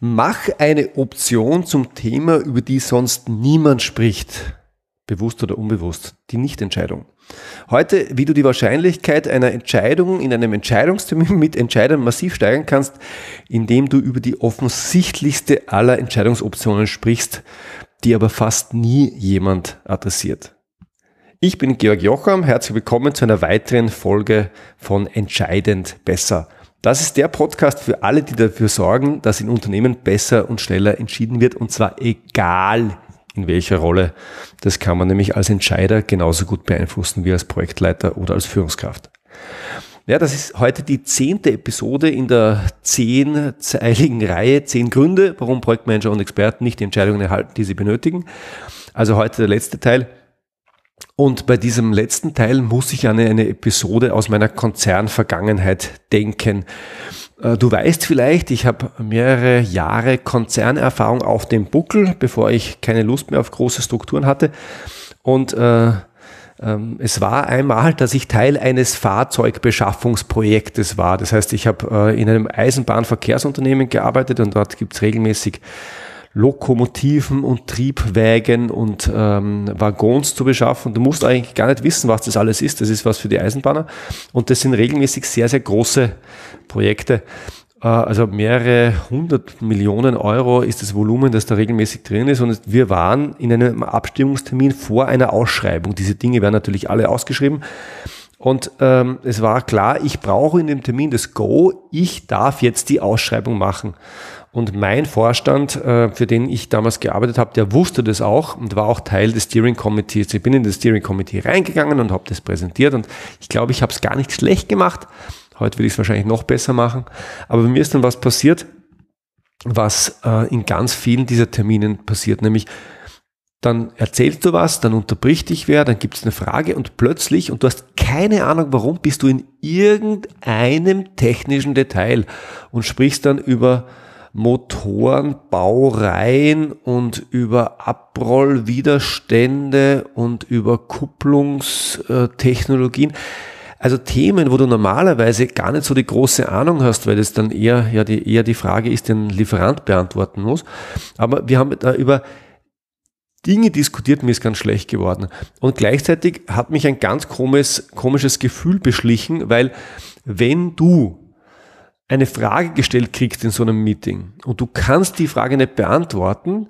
Mach eine Option zum Thema, über die sonst niemand spricht, bewusst oder unbewusst, die Nichtentscheidung. Heute, wie du die Wahrscheinlichkeit einer Entscheidung in einem Entscheidungstermin mit Entscheidern massiv steigern kannst, indem du über die offensichtlichste aller Entscheidungsoptionen sprichst, die aber fast nie jemand adressiert. Ich bin Georg Jocham, herzlich willkommen zu einer weiteren Folge von Entscheidend besser. Das ist der Podcast für alle, die dafür sorgen, dass in Unternehmen besser und schneller entschieden wird und zwar egal in welcher Rolle. Das kann man nämlich als Entscheider genauso gut beeinflussen wie als Projektleiter oder als Führungskraft. Ja, das ist heute die zehnte Episode in der zehnzeiligen Reihe, zehn Gründe, warum Projektmanager und Experten nicht die Entscheidungen erhalten, die sie benötigen. Also heute der letzte Teil. Und bei diesem letzten Teil muss ich an eine Episode aus meiner Konzernvergangenheit denken. Äh, du weißt vielleicht, ich habe mehrere Jahre Konzernerfahrung auf dem Buckel, bevor ich keine Lust mehr auf große Strukturen hatte. Und äh, ähm, es war einmal, dass ich Teil eines Fahrzeugbeschaffungsprojektes war. Das heißt, ich habe äh, in einem Eisenbahnverkehrsunternehmen gearbeitet und dort gibt es regelmäßig Lokomotiven und Triebwägen und ähm, Waggons zu beschaffen. Du musst eigentlich gar nicht wissen, was das alles ist. Das ist was für die Eisenbahner. Und das sind regelmäßig sehr, sehr große Projekte. Äh, also mehrere hundert Millionen Euro ist das Volumen, das da regelmäßig drin ist. Und wir waren in einem Abstimmungstermin vor einer Ausschreibung. Diese Dinge werden natürlich alle ausgeschrieben. Und ähm, es war klar, ich brauche in dem Termin das Go, ich darf jetzt die Ausschreibung machen. Und mein Vorstand, äh, für den ich damals gearbeitet habe, der wusste das auch und war auch Teil des Steering Committees. Ich bin in das Steering Committee reingegangen und habe das präsentiert und ich glaube, ich habe es gar nicht schlecht gemacht. Heute will ich es wahrscheinlich noch besser machen. Aber bei mir ist dann was passiert, was äh, in ganz vielen dieser Terminen passiert, nämlich dann erzählst du was, dann unterbricht dich wer, dann gibt es eine Frage und plötzlich, und du hast keine Ahnung warum, bist du in irgendeinem technischen Detail und sprichst dann über Motorenbaureihen und über Abrollwiderstände und über Kupplungstechnologien. Also Themen, wo du normalerweise gar nicht so die große Ahnung hast, weil es dann eher, ja, die, eher die Frage ist, den Lieferant beantworten muss. Aber wir haben da über Dinge diskutiert, mir ist ganz schlecht geworden. Und gleichzeitig hat mich ein ganz komisches, komisches Gefühl beschlichen, weil wenn du eine Frage gestellt kriegst in so einem Meeting und du kannst die Frage nicht beantworten,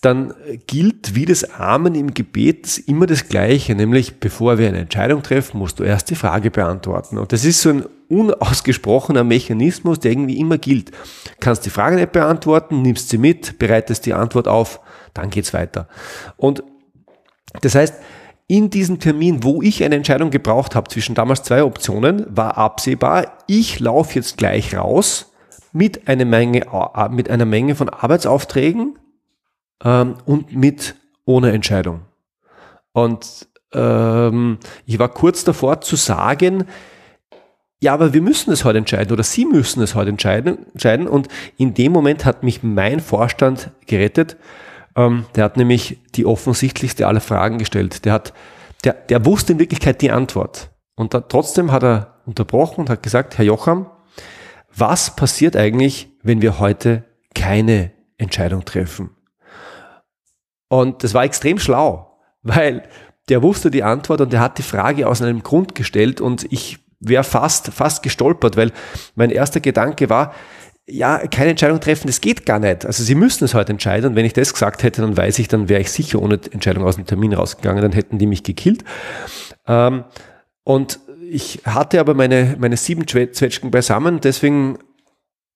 dann gilt wie das Amen im Gebet immer das Gleiche, nämlich bevor wir eine Entscheidung treffen, musst du erst die Frage beantworten. Und das ist so ein unausgesprochener Mechanismus, der irgendwie immer gilt. Kannst die Frage nicht beantworten, nimmst sie mit, bereitest die Antwort auf, dann geht's weiter. Und das heißt, in diesem Termin, wo ich eine Entscheidung gebraucht habe zwischen damals zwei Optionen, war absehbar, ich laufe jetzt gleich raus mit einer Menge, äh, mit einer Menge von Arbeitsaufträgen ähm, und mit ohne Entscheidung. Und ähm, ich war kurz davor zu sagen, ja, aber wir müssen es heute entscheiden oder Sie müssen es heute entscheiden. entscheiden. Und in dem Moment hat mich mein Vorstand gerettet ähm, der hat nämlich die offensichtlichste aller Fragen gestellt. Der hat, der, der wusste in Wirklichkeit die Antwort. Und da, trotzdem hat er unterbrochen und hat gesagt, Herr Jocham, was passiert eigentlich, wenn wir heute keine Entscheidung treffen? Und das war extrem schlau, weil der wusste die Antwort und der hat die Frage aus einem Grund gestellt und ich wäre fast, fast gestolpert, weil mein erster Gedanke war, ja, keine Entscheidung treffen, das geht gar nicht. Also sie müssen es heute entscheiden. Und wenn ich das gesagt hätte, dann weiß ich, dann wäre ich sicher ohne Entscheidung aus dem Termin rausgegangen, dann hätten die mich gekillt. Ähm, und ich hatte aber meine, meine sieben Zwetschgen beisammen, deswegen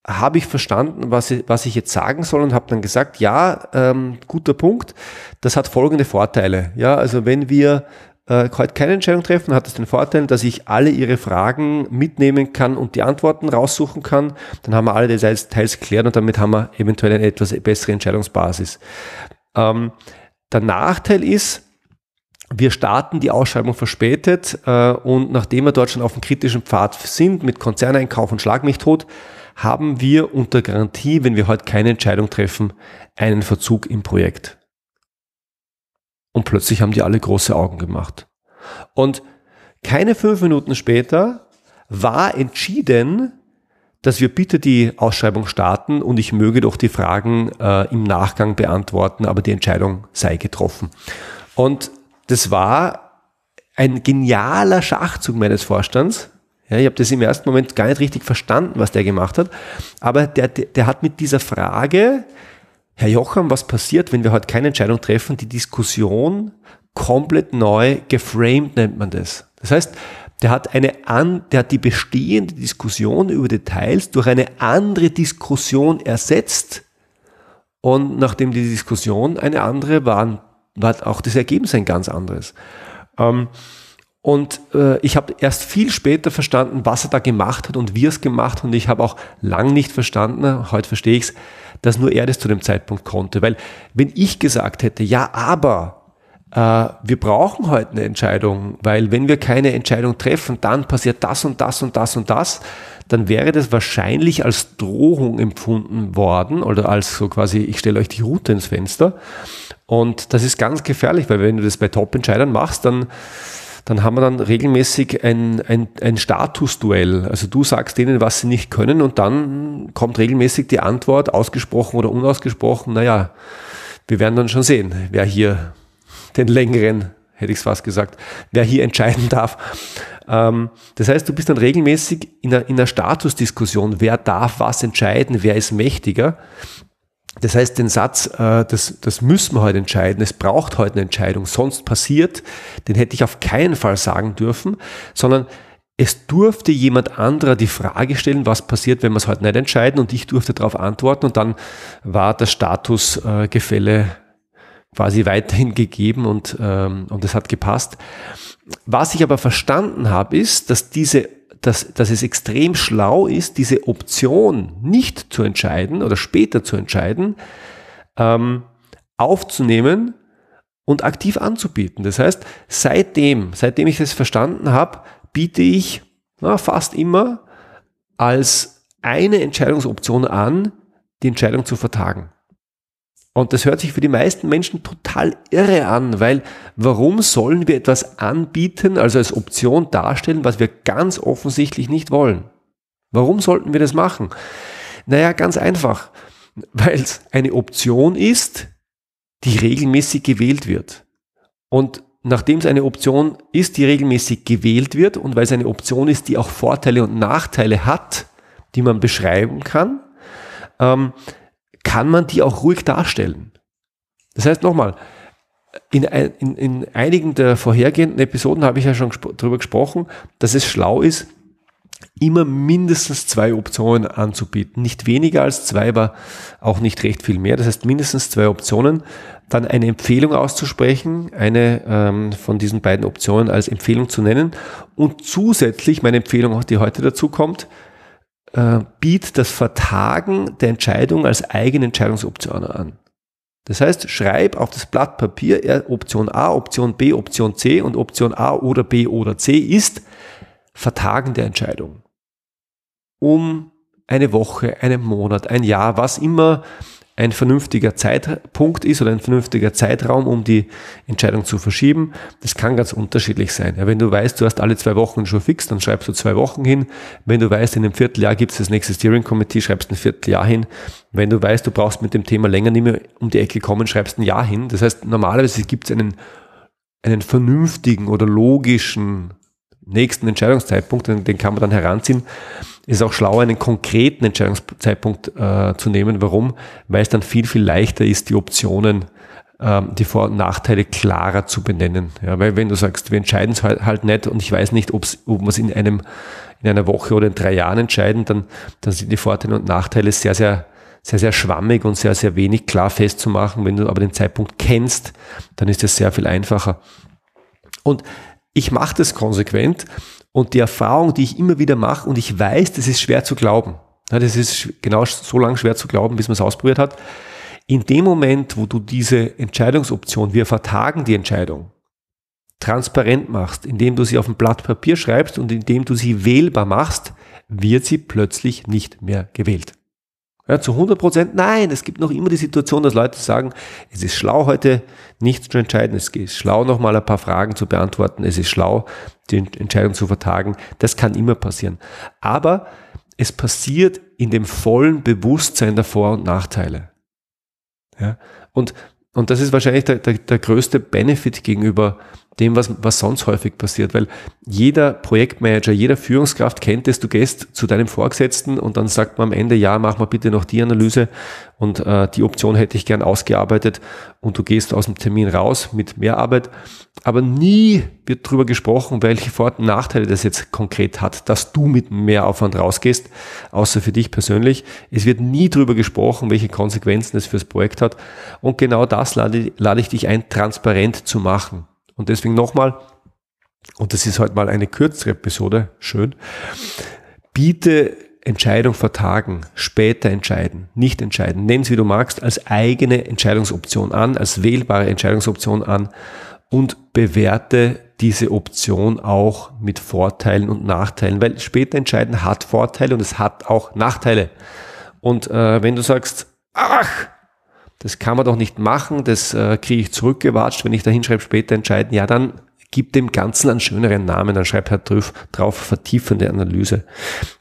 habe ich verstanden, was ich, was ich jetzt sagen soll und habe dann gesagt, ja, ähm, guter Punkt, das hat folgende Vorteile. Ja, also wenn wir äh, heute keine Entscheidung treffen, hat es den Vorteil, dass ich alle Ihre Fragen mitnehmen kann und die Antworten raussuchen kann. Dann haben wir alle Details teils geklärt und damit haben wir eventuell eine etwas bessere Entscheidungsbasis. Ähm, der Nachteil ist, wir starten die Ausschreibung verspätet äh, und nachdem wir dort schon auf dem kritischen Pfad sind mit Konzerneinkauf und Schlag mich tot, haben wir unter Garantie, wenn wir heute keine Entscheidung treffen, einen Verzug im Projekt. Und plötzlich haben die alle große Augen gemacht. Und keine fünf Minuten später war entschieden, dass wir bitte die Ausschreibung starten und ich möge doch die Fragen äh, im Nachgang beantworten, aber die Entscheidung sei getroffen. Und das war ein genialer Schachzug meines Vorstands. Ja, ich habe das im ersten Moment gar nicht richtig verstanden, was der gemacht hat. Aber der, der, der hat mit dieser Frage, Herr Jocham, was passiert, wenn wir heute keine Entscheidung treffen, die Diskussion komplett neu geframed, nennt man das. Das heißt, der hat eine an, der hat die bestehende Diskussion über Details durch eine andere Diskussion ersetzt. Und nachdem die Diskussion eine andere war, war auch das Ergebnis ein ganz anderes. Ähm, und äh, ich habe erst viel später verstanden, was er da gemacht hat und wie er es gemacht hat. Und ich habe auch lang nicht verstanden, heute verstehe ich es, dass nur er das zu dem Zeitpunkt konnte. Weil wenn ich gesagt hätte, ja, aber äh, wir brauchen heute eine Entscheidung, weil wenn wir keine Entscheidung treffen, dann passiert das und das und das und das, dann wäre das wahrscheinlich als Drohung empfunden worden oder als so quasi, ich stelle euch die Route ins Fenster. Und das ist ganz gefährlich, weil wenn du das bei Top-Entscheidern machst, dann dann haben wir dann regelmäßig ein, ein, ein Statusduell. Also du sagst denen, was sie nicht können und dann kommt regelmäßig die Antwort, ausgesprochen oder unausgesprochen, naja, wir werden dann schon sehen, wer hier den längeren, hätte ich es fast gesagt, wer hier entscheiden darf. Ähm, das heißt, du bist dann regelmäßig in einer, in einer Statusdiskussion, wer darf was entscheiden, wer ist mächtiger. Das heißt, den Satz, äh, das, das müssen wir heute entscheiden, es braucht heute eine Entscheidung, sonst passiert, den hätte ich auf keinen Fall sagen dürfen, sondern es durfte jemand anderer die Frage stellen, was passiert, wenn wir es heute nicht entscheiden und ich durfte darauf antworten und dann war das Statusgefälle quasi weiterhin gegeben und, ähm, und es hat gepasst. Was ich aber verstanden habe, ist, dass diese dass, dass es extrem schlau ist, diese Option nicht zu entscheiden oder später zu entscheiden, ähm, aufzunehmen und aktiv anzubieten. Das heißt, seitdem, seitdem ich das verstanden habe, biete ich na, fast immer als eine Entscheidungsoption an, die Entscheidung zu vertagen. Und das hört sich für die meisten Menschen total irre an, weil warum sollen wir etwas anbieten, also als Option darstellen, was wir ganz offensichtlich nicht wollen? Warum sollten wir das machen? Naja, ganz einfach, weil es eine Option ist, die regelmäßig gewählt wird. Und nachdem es eine Option ist, die regelmäßig gewählt wird und weil es eine Option ist, die auch Vorteile und Nachteile hat, die man beschreiben kann, ähm, kann man die auch ruhig darstellen. Das heißt nochmal, in, in, in einigen der vorhergehenden Episoden habe ich ja schon gespro darüber gesprochen, dass es schlau ist, immer mindestens zwei Optionen anzubieten. Nicht weniger als zwei, aber auch nicht recht viel mehr. Das heißt mindestens zwei Optionen. Dann eine Empfehlung auszusprechen, eine ähm, von diesen beiden Optionen als Empfehlung zu nennen und zusätzlich meine Empfehlung, die heute dazu kommt, äh, bietet das Vertagen der Entscheidung als eigene Entscheidungsoption an. Das heißt, schreib auf das Blatt Papier Option A, Option B, Option C und Option A oder B oder C ist Vertagen der Entscheidung. Um eine Woche, einen Monat, ein Jahr, was immer ein vernünftiger Zeitpunkt ist oder ein vernünftiger Zeitraum, um die Entscheidung zu verschieben. Das kann ganz unterschiedlich sein. Ja, wenn du weißt, du hast alle zwei Wochen schon fix, dann schreibst du zwei Wochen hin. Wenn du weißt, in einem Vierteljahr gibt es das nächste Steering Committee, schreibst ein Vierteljahr hin. Wenn du weißt, du brauchst mit dem Thema länger nicht mehr um die Ecke kommen, schreibst ein Jahr hin. Das heißt, normalerweise gibt es einen, einen vernünftigen oder logischen nächsten Entscheidungszeitpunkt, den, den kann man dann heranziehen ist auch schlauer, einen konkreten Entscheidungszeitpunkt äh, zu nehmen. Warum? Weil es dann viel, viel leichter ist, die Optionen, ähm, die Vor- und Nachteile klarer zu benennen. Ja, weil wenn du sagst, wir entscheiden es halt, halt nicht und ich weiß nicht, ob wir es in einem in einer Woche oder in drei Jahren entscheiden, dann, dann sind die Vorteile und Nachteile sehr, sehr, sehr, sehr schwammig und sehr, sehr wenig klar festzumachen. Wenn du aber den Zeitpunkt kennst, dann ist es sehr viel einfacher. Und ich mache das konsequent und die Erfahrung, die ich immer wieder mache, und ich weiß, das ist schwer zu glauben. das ist genau so lange schwer zu glauben, bis man es ausprobiert hat. In dem Moment, wo du diese Entscheidungsoption, wir vertagen die Entscheidung, transparent machst, indem du sie auf ein Blatt Papier schreibst und indem du sie wählbar machst, wird sie plötzlich nicht mehr gewählt. Ja, zu 100 Prozent nein. Es gibt noch immer die Situation, dass Leute sagen, es ist schlau heute nichts zu entscheiden. Es ist schlau nochmal ein paar Fragen zu beantworten. Es ist schlau, die Entscheidung zu vertagen. Das kann immer passieren. Aber es passiert in dem vollen Bewusstsein der Vor- und Nachteile. Ja? Und, und das ist wahrscheinlich der, der, der größte Benefit gegenüber dem, was, was sonst häufig passiert, weil jeder Projektmanager, jeder Führungskraft kennt es, du gehst zu deinem Vorgesetzten und dann sagt man am Ende, ja, mach mal bitte noch die Analyse und äh, die Option hätte ich gern ausgearbeitet und du gehst aus dem Termin raus mit mehr Arbeit, aber nie wird darüber gesprochen, welche Vor- und Nachteile das jetzt konkret hat, dass du mit mehr Aufwand rausgehst, außer für dich persönlich. Es wird nie darüber gesprochen, welche Konsequenzen es fürs Projekt hat und genau das lade, lade ich dich ein, transparent zu machen. Und deswegen nochmal, und das ist heute mal eine kürzere Episode, schön, biete Entscheidung vertagen, später entscheiden, nicht entscheiden. Nenn es wie du magst, als eigene Entscheidungsoption an, als wählbare Entscheidungsoption an und bewerte diese Option auch mit Vorteilen und Nachteilen, weil später entscheiden hat Vorteile und es hat auch Nachteile. Und äh, wenn du sagst, ach, das kann man doch nicht machen, das äh, kriege ich zurückgewatscht, wenn ich da hinschreibe, später entscheiden, ja, dann gib dem Ganzen einen schöneren Namen, dann schreib halt drauf, drauf vertiefende Analyse.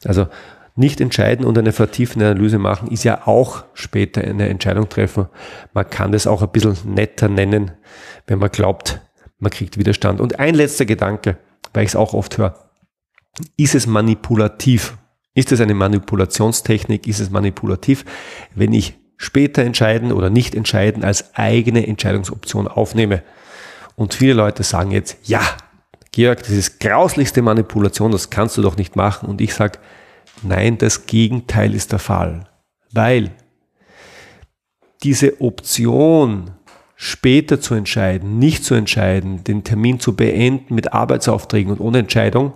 Also nicht entscheiden und eine vertiefende Analyse machen, ist ja auch später eine Entscheidung treffen. Man kann das auch ein bisschen netter nennen, wenn man glaubt, man kriegt Widerstand. Und ein letzter Gedanke, weil ich es auch oft höre. Ist es manipulativ? Ist es eine Manipulationstechnik? Ist es manipulativ, wenn ich später entscheiden oder nicht entscheiden als eigene Entscheidungsoption aufnehme. Und viele Leute sagen jetzt, ja, Georg, das ist grauslichste Manipulation, das kannst du doch nicht machen. Und ich sage, nein, das Gegenteil ist der Fall. Weil diese Option, später zu entscheiden, nicht zu entscheiden, den Termin zu beenden mit Arbeitsaufträgen und ohne Entscheidung,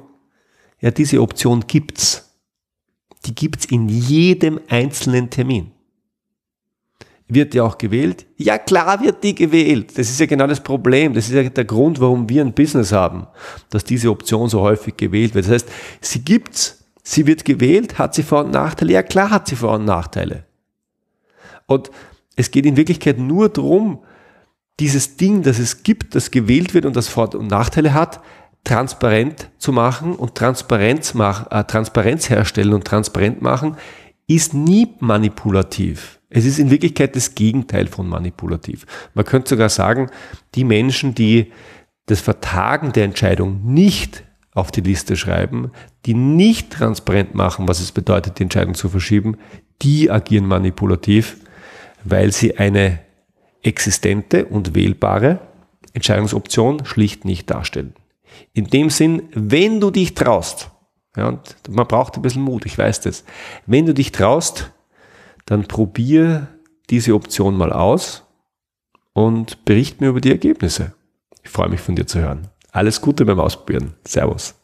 ja, diese Option gibt's. Die gibt's in jedem einzelnen Termin. Wird die auch gewählt? Ja, klar wird die gewählt. Das ist ja genau das Problem. Das ist ja der Grund, warum wir ein Business haben, dass diese Option so häufig gewählt wird. Das heißt, sie gibt's, sie wird gewählt, hat sie Vor- und Nachteile? Ja, klar hat sie Vor- und Nachteile. Und es geht in Wirklichkeit nur darum, dieses Ding, das es gibt, das gewählt wird und das Vor- und Nachteile hat, transparent zu machen und Transparenz, mach, äh, Transparenz herstellen und transparent machen, ist nie manipulativ. Es ist in Wirklichkeit das Gegenteil von manipulativ. Man könnte sogar sagen, die Menschen, die das Vertagen der Entscheidung nicht auf die Liste schreiben, die nicht transparent machen, was es bedeutet, die Entscheidung zu verschieben, die agieren manipulativ, weil sie eine existente und wählbare Entscheidungsoption schlicht nicht darstellen. In dem Sinn, wenn du dich traust, ja, und man braucht ein bisschen Mut, ich weiß das, wenn du dich traust, dann probier diese Option mal aus und bericht mir über die Ergebnisse. Ich freue mich von dir zu hören. Alles Gute beim Ausprobieren. Servus.